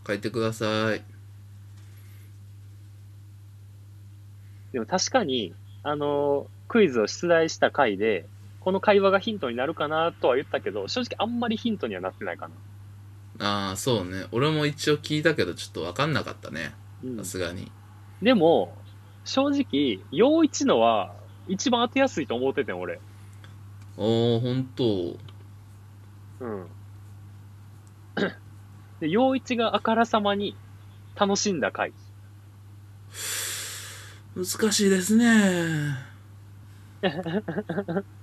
書いてください。でも確かに、あの、クイズを出題した回で、この会話がヒントになるかなとは言ったけど、正直あんまりヒントにはなってないかな。ああ、そうね。俺も一応聞いたけど、ちょっとわかんなかったね。うんさすがに。でも、正直、陽一のは一番当てやすいと思っててん、俺。おー、ほんと。うん。で、陽一があからさまに楽しんだ回。難しいですね。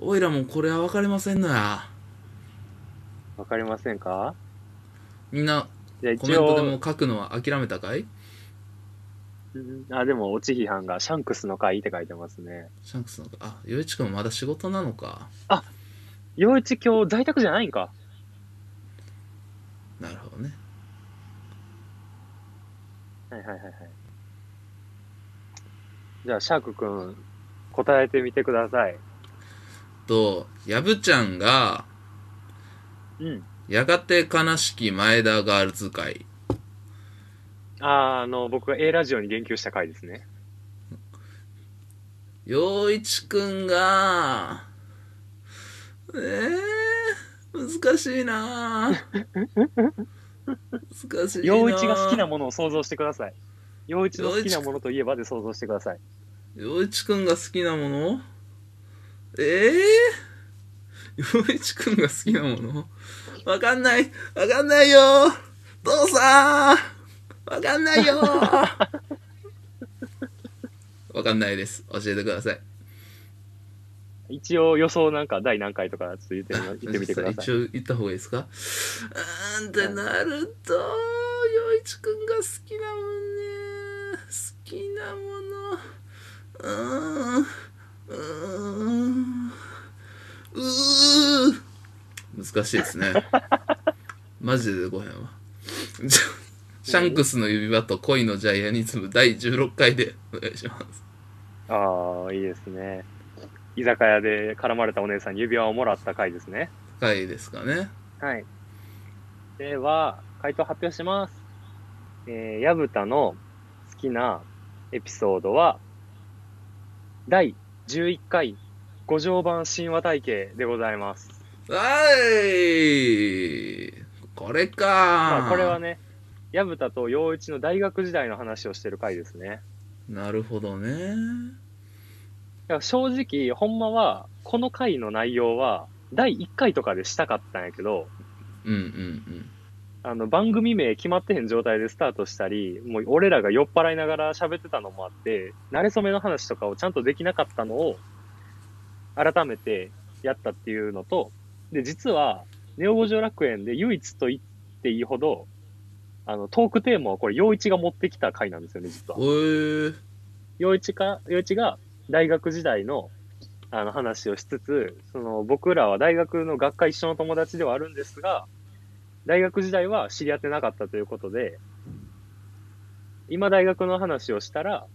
おいらもこれはわかりませんのや。わかりませんか？みんな、じゃあ一コメントで応、も書くのは諦めたかい？うんあ、でも、落ち批判がシャンクスの回って書いてますね。シャンクスのか。あ、よいちくんまだ仕事なのか。陽一今日在宅じゃないんかなるほどね。はいはいはいはい。じゃあ、シャークくん、答えてみてください。と、やぶちゃんが、うん。やがて悲しき前田ガールズ会。あー、あの、僕が A ラジオに言及した回ですね。陽一くんが、えー、難しいな難しいな陽一が好きなものを想像してください。陽一の好きなものといえばで想像してください。陽一くんが好きなもの？ええー、陽一くんが好きなもの？わかんないわかんないよ父さんわかんないよわかんないです。教えてください。一応予想なんか第何回とかちょっと言ってみ言ってみてください。一応言った方がいいですか？うーんってなると、陽一くんが好きなもんね。好きなもの。うーん。うーん。うー難しいですね。マジで出こへんわ。じゃシャンクスの指輪と恋のジャイアニズム第16回でお願いします。ああ、いいですね。居酒屋で絡まれたお姉さんに指輪をもらった回ですね。回ですかね。はい。では、回答発表します。えー、矢蓋の好きなエピソードは、第11回五条版神話体系でございます。はいこれかまあ、これはね、矢蓋と陽一の大学時代の話をしてる回ですね。なるほどね。だから正直、ほんまは、この回の内容は、第1回とかでしたかったんやけど、うんうんあの、番組名決まってへん状態でスタートしたり、もう俺らが酔っ払いながら喋ってたのもあって、慣れ初めの話とかをちゃんとできなかったのを、改めてやったっていうのと、で、実は、ネオ五条楽園で唯一と言っていいほど、あの、トークテーマはこれ、陽一が持ってきた回なんですよね、実はうん。。おえー、陽一か、陽一が大学時代の、あの話をしつつ、その僕らは大学の学科一緒の友達ではあるんですが、大学時代は知り合ってなかったということで、今大学の話をしたら、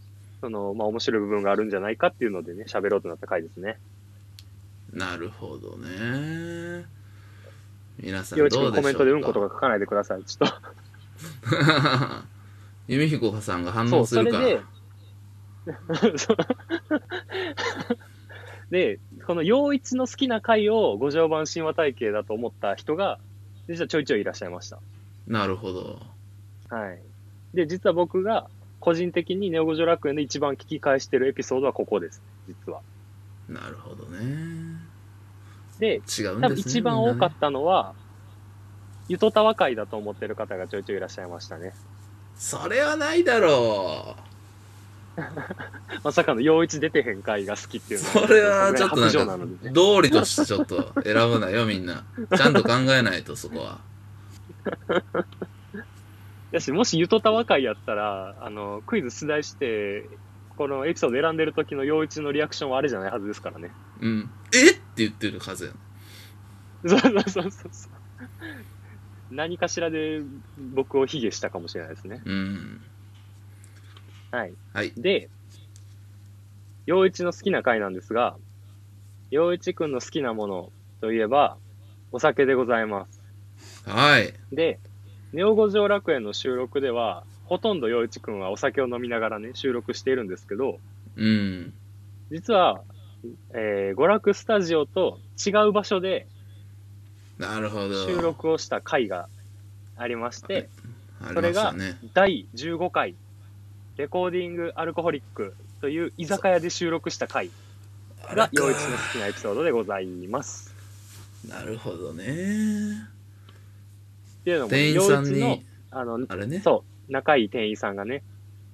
その、まあ面白い部分があるんじゃないかっていうのでね、喋ろうとなった回ですね。なるほどね。皆さん陽どうでしょうか？コメントでうんことか書かないでください。ちょっと。弓彦さんが反応するから。で、この陽一の好きな回を五条版神話体系だと思った人が、実はちょいちょいいらっしゃいました。なるほど。はい。で、実は僕が個人的にネオ五条楽園で一番聞き返してるエピソードはここです。実は。なるほどね。で、違うんですね。多分一番多かったのは、ゆとたわ会だと思ってる方がちょいちょいいらっしゃいましたね。それはないだろまさかの陽一出てへん回が好きっていうのそれはちょっとなんか。道理としてちょっと選ぶなよみんなちゃんと考えないとそこはだし、もしゆとたわ会やったら、あの、クイズ出題して、このエピソード選んでる時の陽一のリアクションはあれじゃないはずですからね。うんえって言ってるはずやんそうそうそうそうそう。何かしらで僕を卑下したかもしれないですね。うんはい。はいで、陽一の好きな回なんですが、陽一くんの好きなものといえば、お酒でございます。はいで、ネオ五条楽園の収録では、ほとんど陽一くんはお酒を飲みながらね、収録しているんですけど、うん。実は、えー、娯楽スタジオと違う場所でなるほど。収録をした回がありまして、ありましたね。第15回、レコーディングアルコホリックという居酒屋で収録した回が、陽一の好きなエピソードでございます。なるほどね。っていうのも、店員さん陽一のに、あの、あれね。そう、仲いい店員さんがね、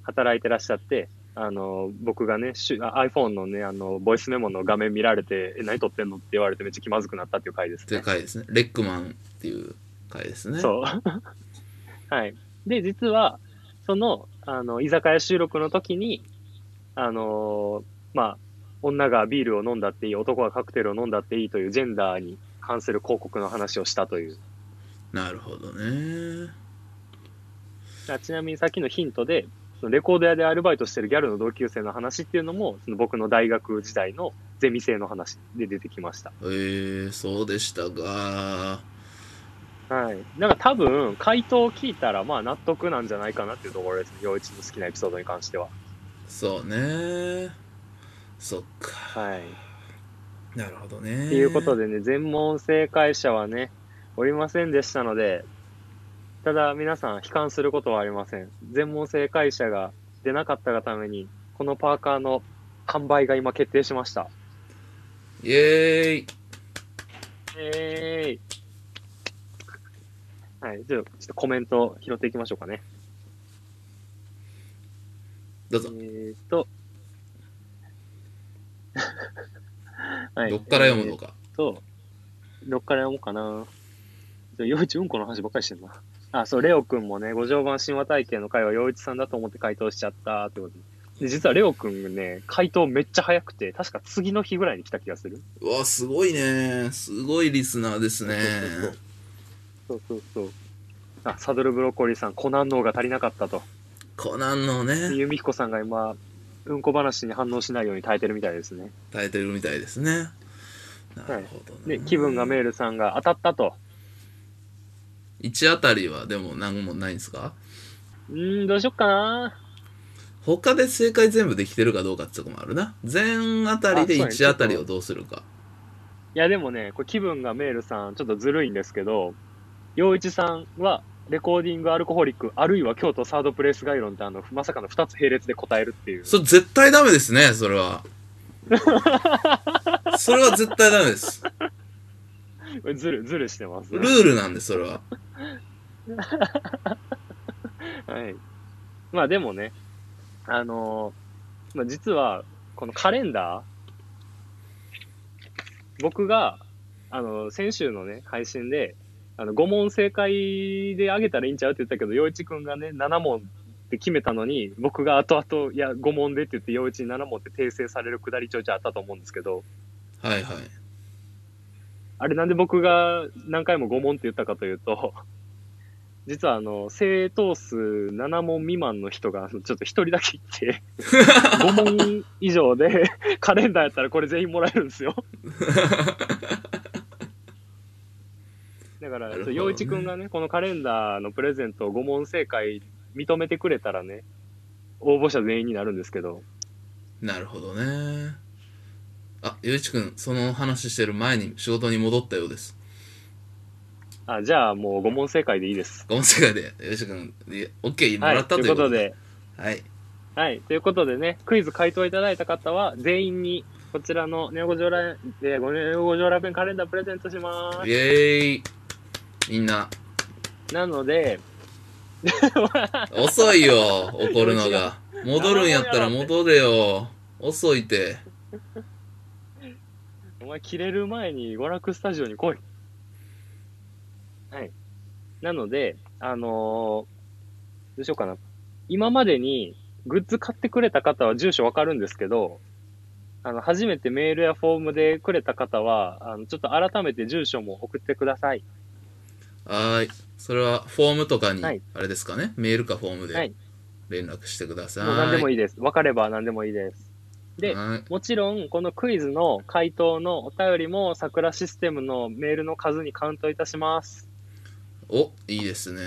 働いてらっしゃって、あの、僕がね、しゅあ iPhone のね、あの、ボイスメモの画面見られて、え、何撮ってんのって言われてめっちゃ気まずくなったっていう回ですっていうね。回ですね。レックマンっていう回ですね。そう。はい。で、実は、その、あの、居酒屋収録の時に、あのまあ、女がビールを飲んだっていい、男がカクテルを飲んだっていいというジェンダーに関する広告の話をしたという。なるほどね。あちなみにさっきのヒントで、そのレコード屋でアルバイトしてるギャルの同級生の話っていうのも、その僕の大学時代のゼミ生の話で出てきました。えー、そうでしたが。はい。なんか多分、回答を聞いたら、まあ納得なんじゃないかなっていうところですね。陽一の好きなエピソードに関しては。そうね。そっか。はい。なるほどね。っていうことでね、全問正解者はね、おりませんでしたので、ただ皆さん悲観することはありません。全問正解者が出なかったがために、このパーカーの販売が今決定しました。イエーイ。えーい。はい、じゃあちょっとコメント拾っていきましょうかね。どうぞ。えーっと。はいどっから読むのか。と、どっから読もうかな。ちょ陽一うんこの話ばっかりしてんな。あ、そう、レオくんもね、五条版神話体験の回は陽一さんだと思って回答しちゃったってことで。で、実はレオくんね、回答めっちゃ早くて、確か次の日ぐらいに来た気がする。うわ、すごいね。すごいリスナーですね。そうそうそう。あ、サドルブロッコリーさん、コナンの方が足りなかったと。コナンのね、ユミヒコさんが今、うんこ話に反応しないように耐えてるみたいですね。耐えてるみたいですね。なるほどね。で、気分がメールさんが当たったと。1あたりはでも何もないんですか？うーん、どうしよっかな。他で正解全部できてるかどうかってとこもあるな。全あたりであそうやね1あたりをどうするか。いや、でもね、これ気分がメールさん、ちょっとずるいんですけど、陽一さんは、レコーディングアルコホリック、あるいは京都サードプレイス概論ってあの、まさかの2つ並列で答えるっていう。それ絶対ダメですね、それは。それは絶対ダメです。ずる、ずるしてます。ルールなんで、それは。はい。まあでもね、あのーまあ実は、このカレンダー、僕が、あの、先週のね、配信で、あの、5問正解であげたらいいんちゃうって言ったけど、陽一くんがね、7問って決めたのに、僕が後々、いや、5問でって言って、陽一に7問って訂正されるくだりちょいちょいあったと思うんですけど、はいはい。あれなんで僕が何回も5問って言ったかというと、実はあの、正答数7問未満の人がちょっと一人だけいて、5問以上でカレンダーやったらこれ全員もらえるんですよ。だから、なるほどね陽一くんがね、このカレンダーのプレゼントを5問正解認めてくれたらね、応募者全員になるんですけど、なるほどね。あ、ゆういちくん、その話してる前に仕事に戻ったようです。あ、じゃあもう5問正解でいいです。ごめん世界で、ゆういちくん、いえ OK もはい、らったということで。で、はい。はい。ということでね、クイズ回答いただいた方は、全員に、こちらのネオ五条ラ、えー、ごネオ五条ラペンカレンダープレゼントしまイエーイみんな、す。なので、遅いよ、怒るのが。戻るんやったら戻れよ。遅いて。お前切れる前に娯楽スタジオに来い。はい。なので、あのーどうしようかな。今までにグッズ買ってくれた方は住所わかるんですけど、あの、初めてメールやフォームでくれた方は、あの、ちょっと改めて住所も送ってください。はーい。それは、フォームとかに、はいあれですかね？メールかフォームではい連絡してください。もう何でもいいいです。分かれば何でもいいです。で、はい。もちろん、このクイズの回答のお便りも、桜システムのメールの数にカウントいたします。お、いいですね。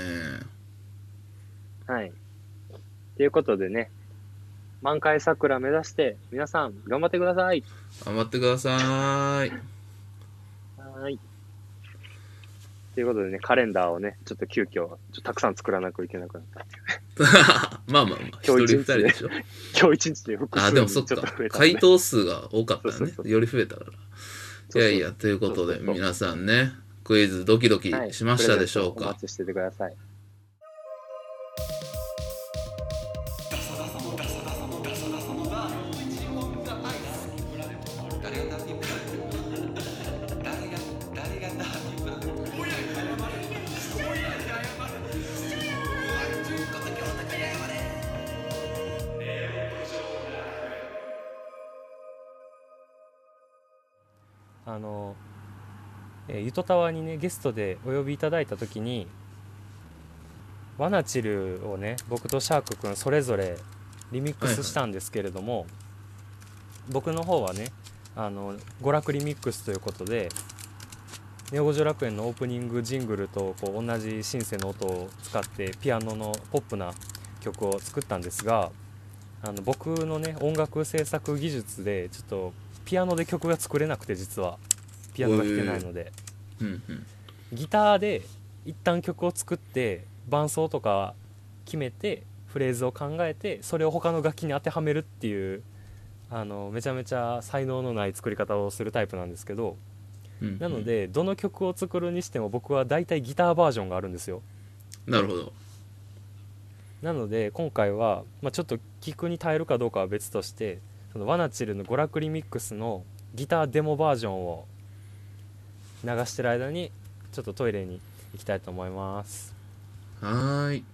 はい。ということでね、満開桜目指して、皆さん頑張ってください。頑張ってください。はーい。ということでね、カレンダーをね、ちょっと急遽、ちょっとたくさん作らなきゃいけなくなったっていうね。まあまあまあ、今日一人でしょ？今日一日で複数あ、でもそっか回答数が多かったよそうそう。そうねより増えたから。いやいや、ということで、皆さんね、クイズドキドキはいしましたでしょうか？プレゼントお待。ちしててください。えーゆとたわにねゲストでお呼びいただいた時にワナチルをね僕とシャークくんそれぞれリミックスしたんですけれども、僕の方はねあの娯楽リミックスということでネオ五条楽園のオープニングジングルとこう同じシンセの音を使ってピアノのポップな曲を作ったんですがあの僕のね音楽制作技術でちょっとピアノで曲が作れなくて実は。ピアノが弾けないので。うんうん。ギターで一旦曲を作って伴奏とか決めてフレーズを考えてそれを他の楽器に当てはめるっていうあのめちゃめちゃ才能のない作り方をするタイプなんですけどうんうんなの、でどの曲を作るにしても僕は大体ギターバージョンがあるんですよなるほど。なので今回は、まあ、ちょっと聞くに耐えるかどうかは別としてそのワナチルの娯楽リミックスのギターデモバージョンを流してる間にちょっとトイレに行きたいと思いますはーい。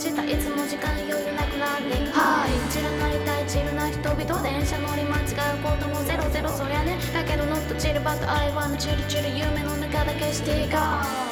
した。いつも時間余裕なくなりはい。チルなりたいチルな人々電車乗り間違うこともゼロゼロ。そりゃね。だけどノットチルバットアイワンチルチル夢の中だけしていこ